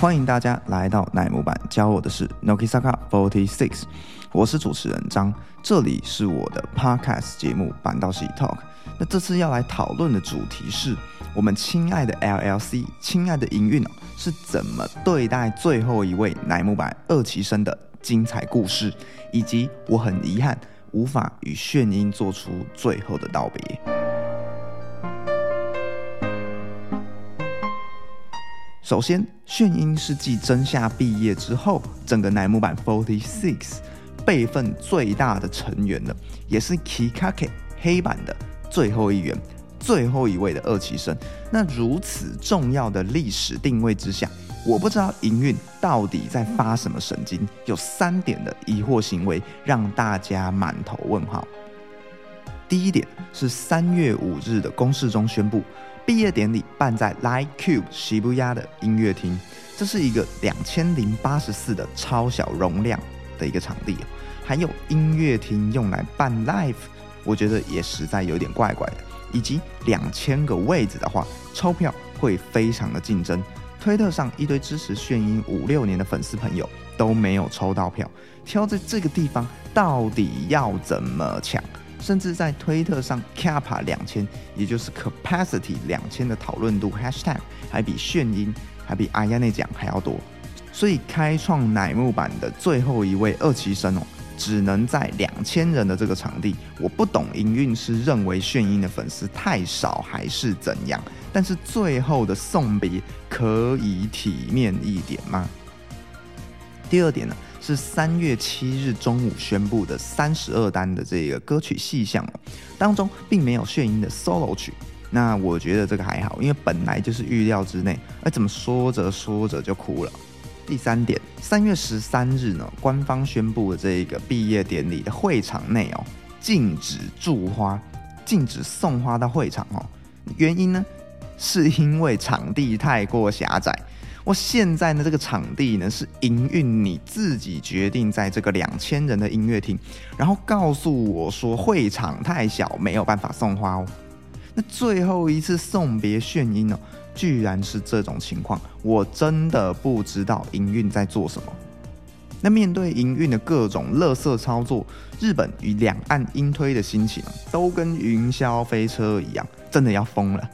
欢迎大家来到乃木坂，教我的是 Nokisaka Forty Six，我是主持人张，这里是我的 Podcast 节目板道喜 Talk。那这次要来讨论的主题是我们亲爱的 LLC，亲爱的营运哦，是怎么对待最后一位乃木坂二期生的精彩故事，以及我很遗憾无法与炫音做出最后的道别。首先，炫音是继真夏毕业之后，整个乃木坂 Forty Six 辈分最大的成员了，也是 Kikake 黑板的最后一员，最后一位的二期生。那如此重要的历史定位之下，我不知道营运到底在发什么神经，有三点的疑惑行为让大家满头问号。第一点是三月五日的公示中宣布。毕业典礼办在 Light Cube 西布亚的音乐厅，这是一个两千零八十四的超小容量的一个场地，还有音乐厅用来办 live，我觉得也实在有点怪怪的。以及两千个位子的话，抽票会非常的竞争。推特上一堆支持炫音五六年的粉丝朋友都没有抽到票，挑在这个地方到底要怎么抢？甚至在推特上，Kappa 两千，也就是 Capacity 两千的讨论度 Hashtag 还比炫音，还比阿亚内奖还要多。所以开创乃木坂的最后一位二期生哦，只能在两千人的这个场地。我不懂营运是认为炫音的粉丝太少还是怎样，但是最后的送别可以体面一点吗？第二点呢？是三月七日中午宣布的三十二单的这个歌曲细项当中并没有炫音的 solo 曲。那我觉得这个还好，因为本来就是预料之内。哎，怎么说着说着就哭了？第三点，三月十三日呢，官方宣布的这个毕业典礼的会场内哦，禁止祝花，禁止送花到会场哦。原因呢，是因为场地太过狭窄。我现在呢，这个场地呢是营运你自己决定，在这个两千人的音乐厅，然后告诉我说会场太小，没有办法送花哦。那最后一次送别炫音哦，居然是这种情况，我真的不知道营运在做什么。那面对营运的各种乐色操作，日本与两岸音推的心情都跟云霄飞车一样，真的要疯了。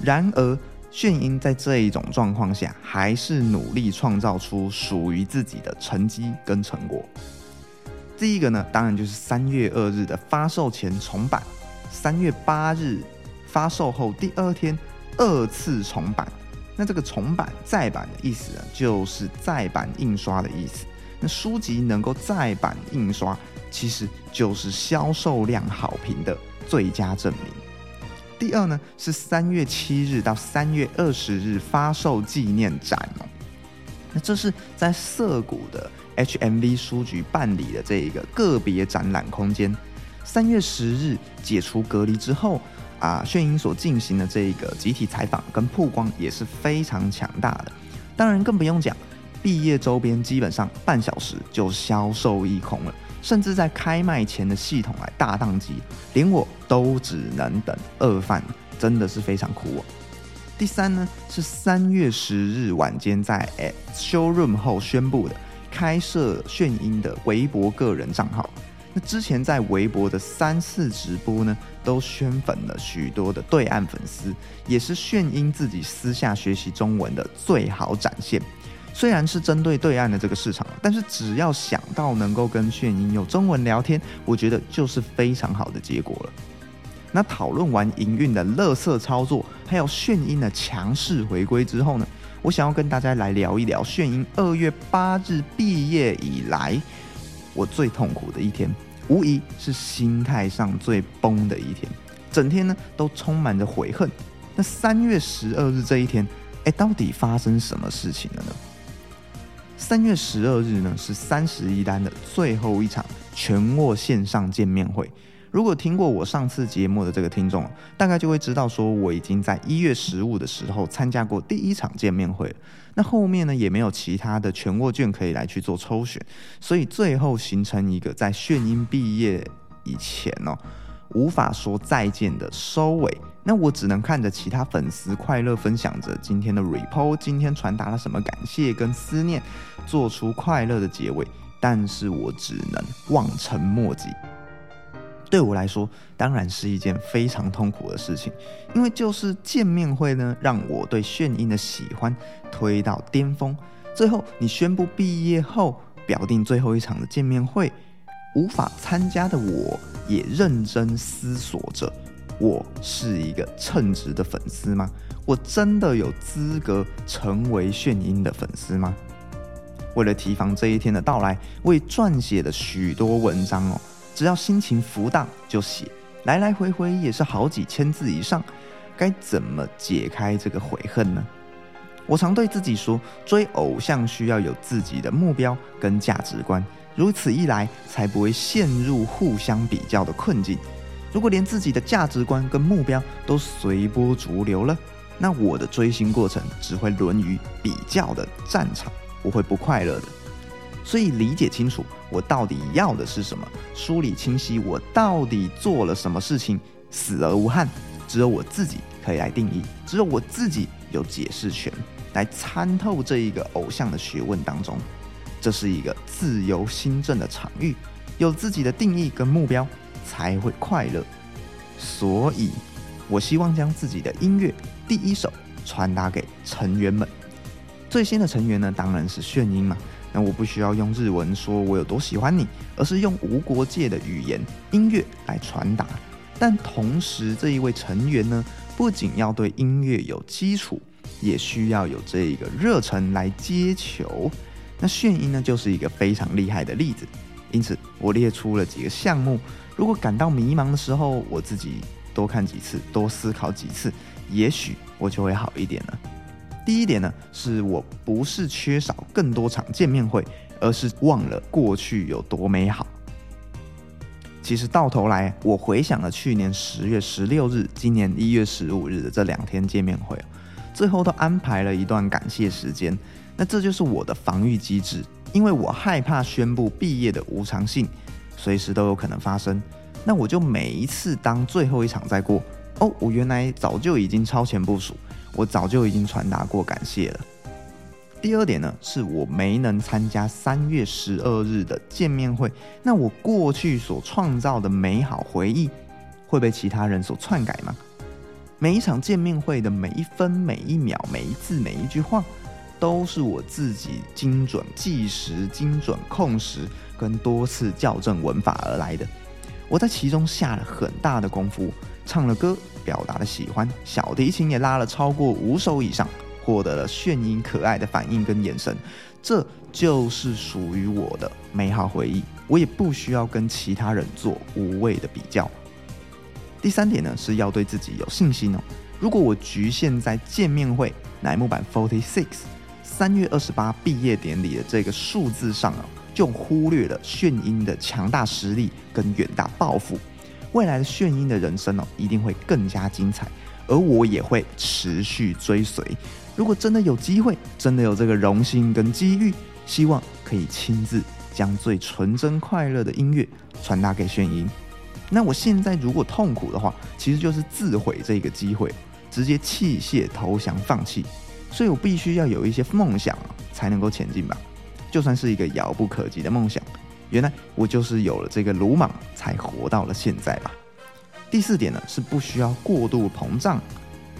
然而。炫音在这一种状况下，还是努力创造出属于自己的成绩跟成果。第一个呢，当然就是三月二日的发售前重版，三月八日发售后第二天二次重版。那这个重版再版的意思呢，就是再版印刷的意思。那书籍能够再版印刷，其实就是销售量好评的最佳证明。第二呢，是三月七日到三月二十日发售纪念展哦。那这是在涩谷的 HMV 书局办理的这一个个别展览空间。三月十日解除隔离之后啊，炫音所进行的这一个集体采访跟曝光也是非常强大的。当然更不用讲，毕业周边基本上半小时就销售一空了。甚至在开卖前的系统来大宕机，连我都只能等二饭，真的是非常苦哦。第三呢，是三月十日晚间在 showroom 后宣布的开设炫音的微博个人账号。那之前在微博的三次直播呢，都圈粉了许多的对岸粉丝，也是炫音自己私下学习中文的最好展现。虽然是针对对岸的这个市场，但是只要想到能够跟炫音有中文聊天，我觉得就是非常好的结果了。那讨论完营运的乐色操作，还有炫音的强势回归之后呢，我想要跟大家来聊一聊炫音二月八日毕业以来我最痛苦的一天，无疑是心态上最崩的一天，整天呢都充满着悔恨。那三月十二日这一天，哎，到底发生什么事情了呢？三月十二日呢，是三十一单的最后一场全握线上见面会。如果听过我上次节目的这个听众，大概就会知道，说我已经在一月十五的时候参加过第一场见面会那后面呢，也没有其他的全握券可以来去做抽选，所以最后形成一个在炫音毕业以前哦，无法说再见的收尾。那我只能看着其他粉丝快乐分享着今天的 repo，今天传达了什么感谢跟思念，做出快乐的结尾。但是我只能望尘莫及。对我来说，当然是一件非常痛苦的事情，因为就是见面会呢，让我对炫音的喜欢推到巅峰。最后，你宣布毕业后，表定最后一场的见面会，无法参加的我，也认真思索着：我是一个称职的粉丝吗？我真的有资格成为炫音的粉丝吗？为了提防这一天的到来，我也撰写了许多文章哦。只要心情浮荡就写，来来回回也是好几千字以上。该怎么解开这个悔恨呢？我常对自己说，追偶像需要有自己的目标跟价值观，如此一来才不会陷入互相比较的困境。如果连自己的价值观跟目标都随波逐流了，那我的追星过程只会沦于比较的战场。我会不快乐的，所以理解清楚我到底要的是什么，梳理清晰我到底做了什么事情，死而无憾，只有我自己可以来定义，只有我自己有解释权来参透这一个偶像的学问当中，这是一个自由新政的场域，有自己的定义跟目标才会快乐，所以我希望将自己的音乐第一首传达给成员们。最新的成员呢，当然是炫音嘛。那我不需要用日文说我有多喜欢你，而是用无国界的语言音乐来传达。但同时，这一位成员呢，不仅要对音乐有基础，也需要有这一个热忱来接球。那炫音呢，就是一个非常厉害的例子。因此，我列出了几个项目。如果感到迷茫的时候，我自己多看几次，多思考几次，也许我就会好一点了。第一点呢，是我不是缺少更多场见面会，而是忘了过去有多美好。其实到头来，我回想了去年十月十六日、今年一月十五日的这两天见面会，最后都安排了一段感谢时间。那这就是我的防御机制，因为我害怕宣布毕业的无常性，随时都有可能发生。那我就每一次当最后一场再过，哦，我原来早就已经超前部署。我早就已经传达过感谢了。第二点呢，是我没能参加三月十二日的见面会，那我过去所创造的美好回忆会被其他人所篡改吗？每一场见面会的每一分每一秒、每一字每一句话，都是我自己精准计时、精准控时跟多次校正文法而来的。我在其中下了很大的功夫，唱了歌。表达了喜欢，小提琴也拉了超过五首以上，获得了炫音可爱的反应跟眼神，这就是属于我的美好回忆。我也不需要跟其他人做无谓的比较。第三点呢，是要对自己有信心哦。如果我局限在见面会乃木坂 Forty Six 三月二十八毕业典礼的这个数字上啊，就忽略了炫音的强大实力跟远大抱负。未来的炫音的人生哦，一定会更加精彩，而我也会持续追随。如果真的有机会，真的有这个荣幸跟机遇，希望可以亲自将最纯真快乐的音乐传达给炫音。那我现在如果痛苦的话，其实就是自毁这个机会，直接弃械投降放弃。所以我必须要有一些梦想，才能够前进吧。就算是一个遥不可及的梦想。原来我就是有了这个鲁莽，才活到了现在吧。第四点呢，是不需要过度膨胀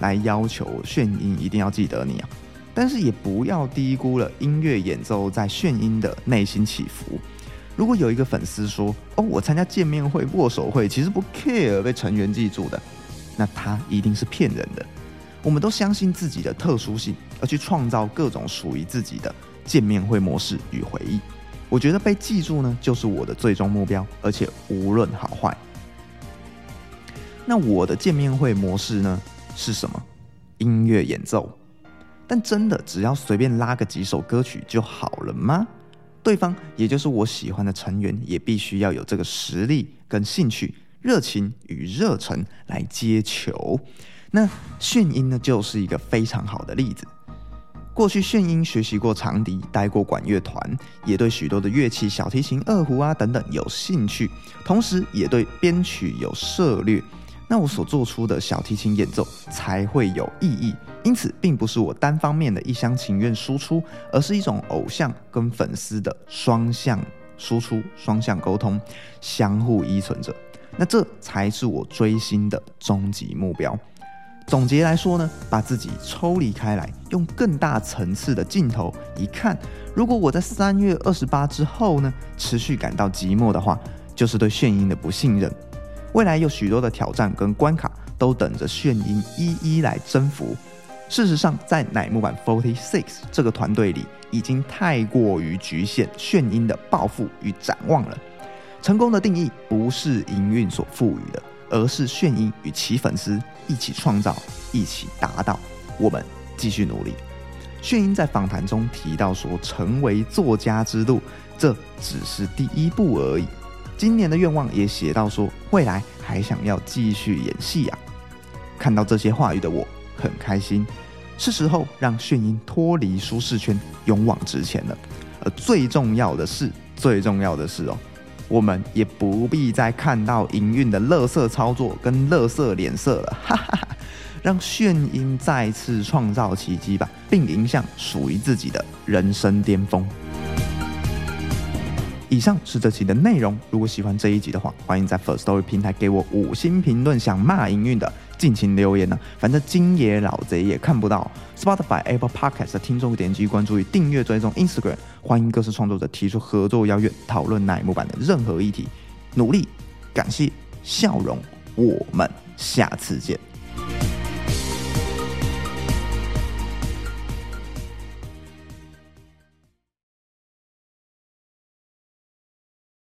来要求炫音一定要记得你啊，但是也不要低估了音乐演奏在炫音的内心起伏。如果有一个粉丝说：“哦，我参加见面会、握手会，其实不 care 被成员记住的”，那他一定是骗人的。我们都相信自己的特殊性，而去创造各种属于自己的见面会模式与回忆。我觉得被记住呢，就是我的最终目标，而且无论好坏。那我的见面会模式呢是什么？音乐演奏。但真的只要随便拉个几首歌曲就好了吗？对方，也就是我喜欢的成员，也必须要有这个实力跟兴趣、热情与热忱来接球。那炫音呢，就是一个非常好的例子。过去炫音学习过长笛，待过管乐团，也对许多的乐器，小提琴、二胡啊等等有兴趣，同时也对编曲有涉略。那我所做出的小提琴演奏才会有意义。因此，并不是我单方面的一厢情愿输出，而是一种偶像跟粉丝的双向输出、双向沟通，相互依存着。那这才是我追星的终极目标。总结来说呢，把自己抽离开来，用更大层次的镜头一看，如果我在三月二十八之后呢，持续感到寂寞的话，就是对炫音的不信任。未来有许多的挑战跟关卡，都等着炫音一一来征服。事实上，在乃木坂 Forty Six 这个团队里，已经太过于局限炫音的抱负与展望了。成功的定义不是营运所赋予的。而是炫音与其粉丝一起创造，一起达到。我们继续努力。炫音在访谈中提到说：“成为作家之路，这只是第一步而已。”今年的愿望也写到说：“未来还想要继续演戏呀。”看到这些话语的我很开心。是时候让炫音脱离舒适圈，勇往直前了。而最重要的是，最重要的是哦。我们也不必再看到营运的乐色操作跟乐色脸色了，哈哈哈！让炫音再次创造奇迹吧，并迎向属于自己的人生巅峰。以上是这期的内容。如果喜欢这一集的话，欢迎在 First Story 平台给我五星评论。想骂营运的。尽情留言呢，反正金爷老贼也看不到。Spotify、Apple Podcast 的听众点击关注与订阅追踪 Instagram，欢迎各式创作者提出合作邀约，讨论乃木坂的任何议题。努力，感谢，笑容，我们下次见。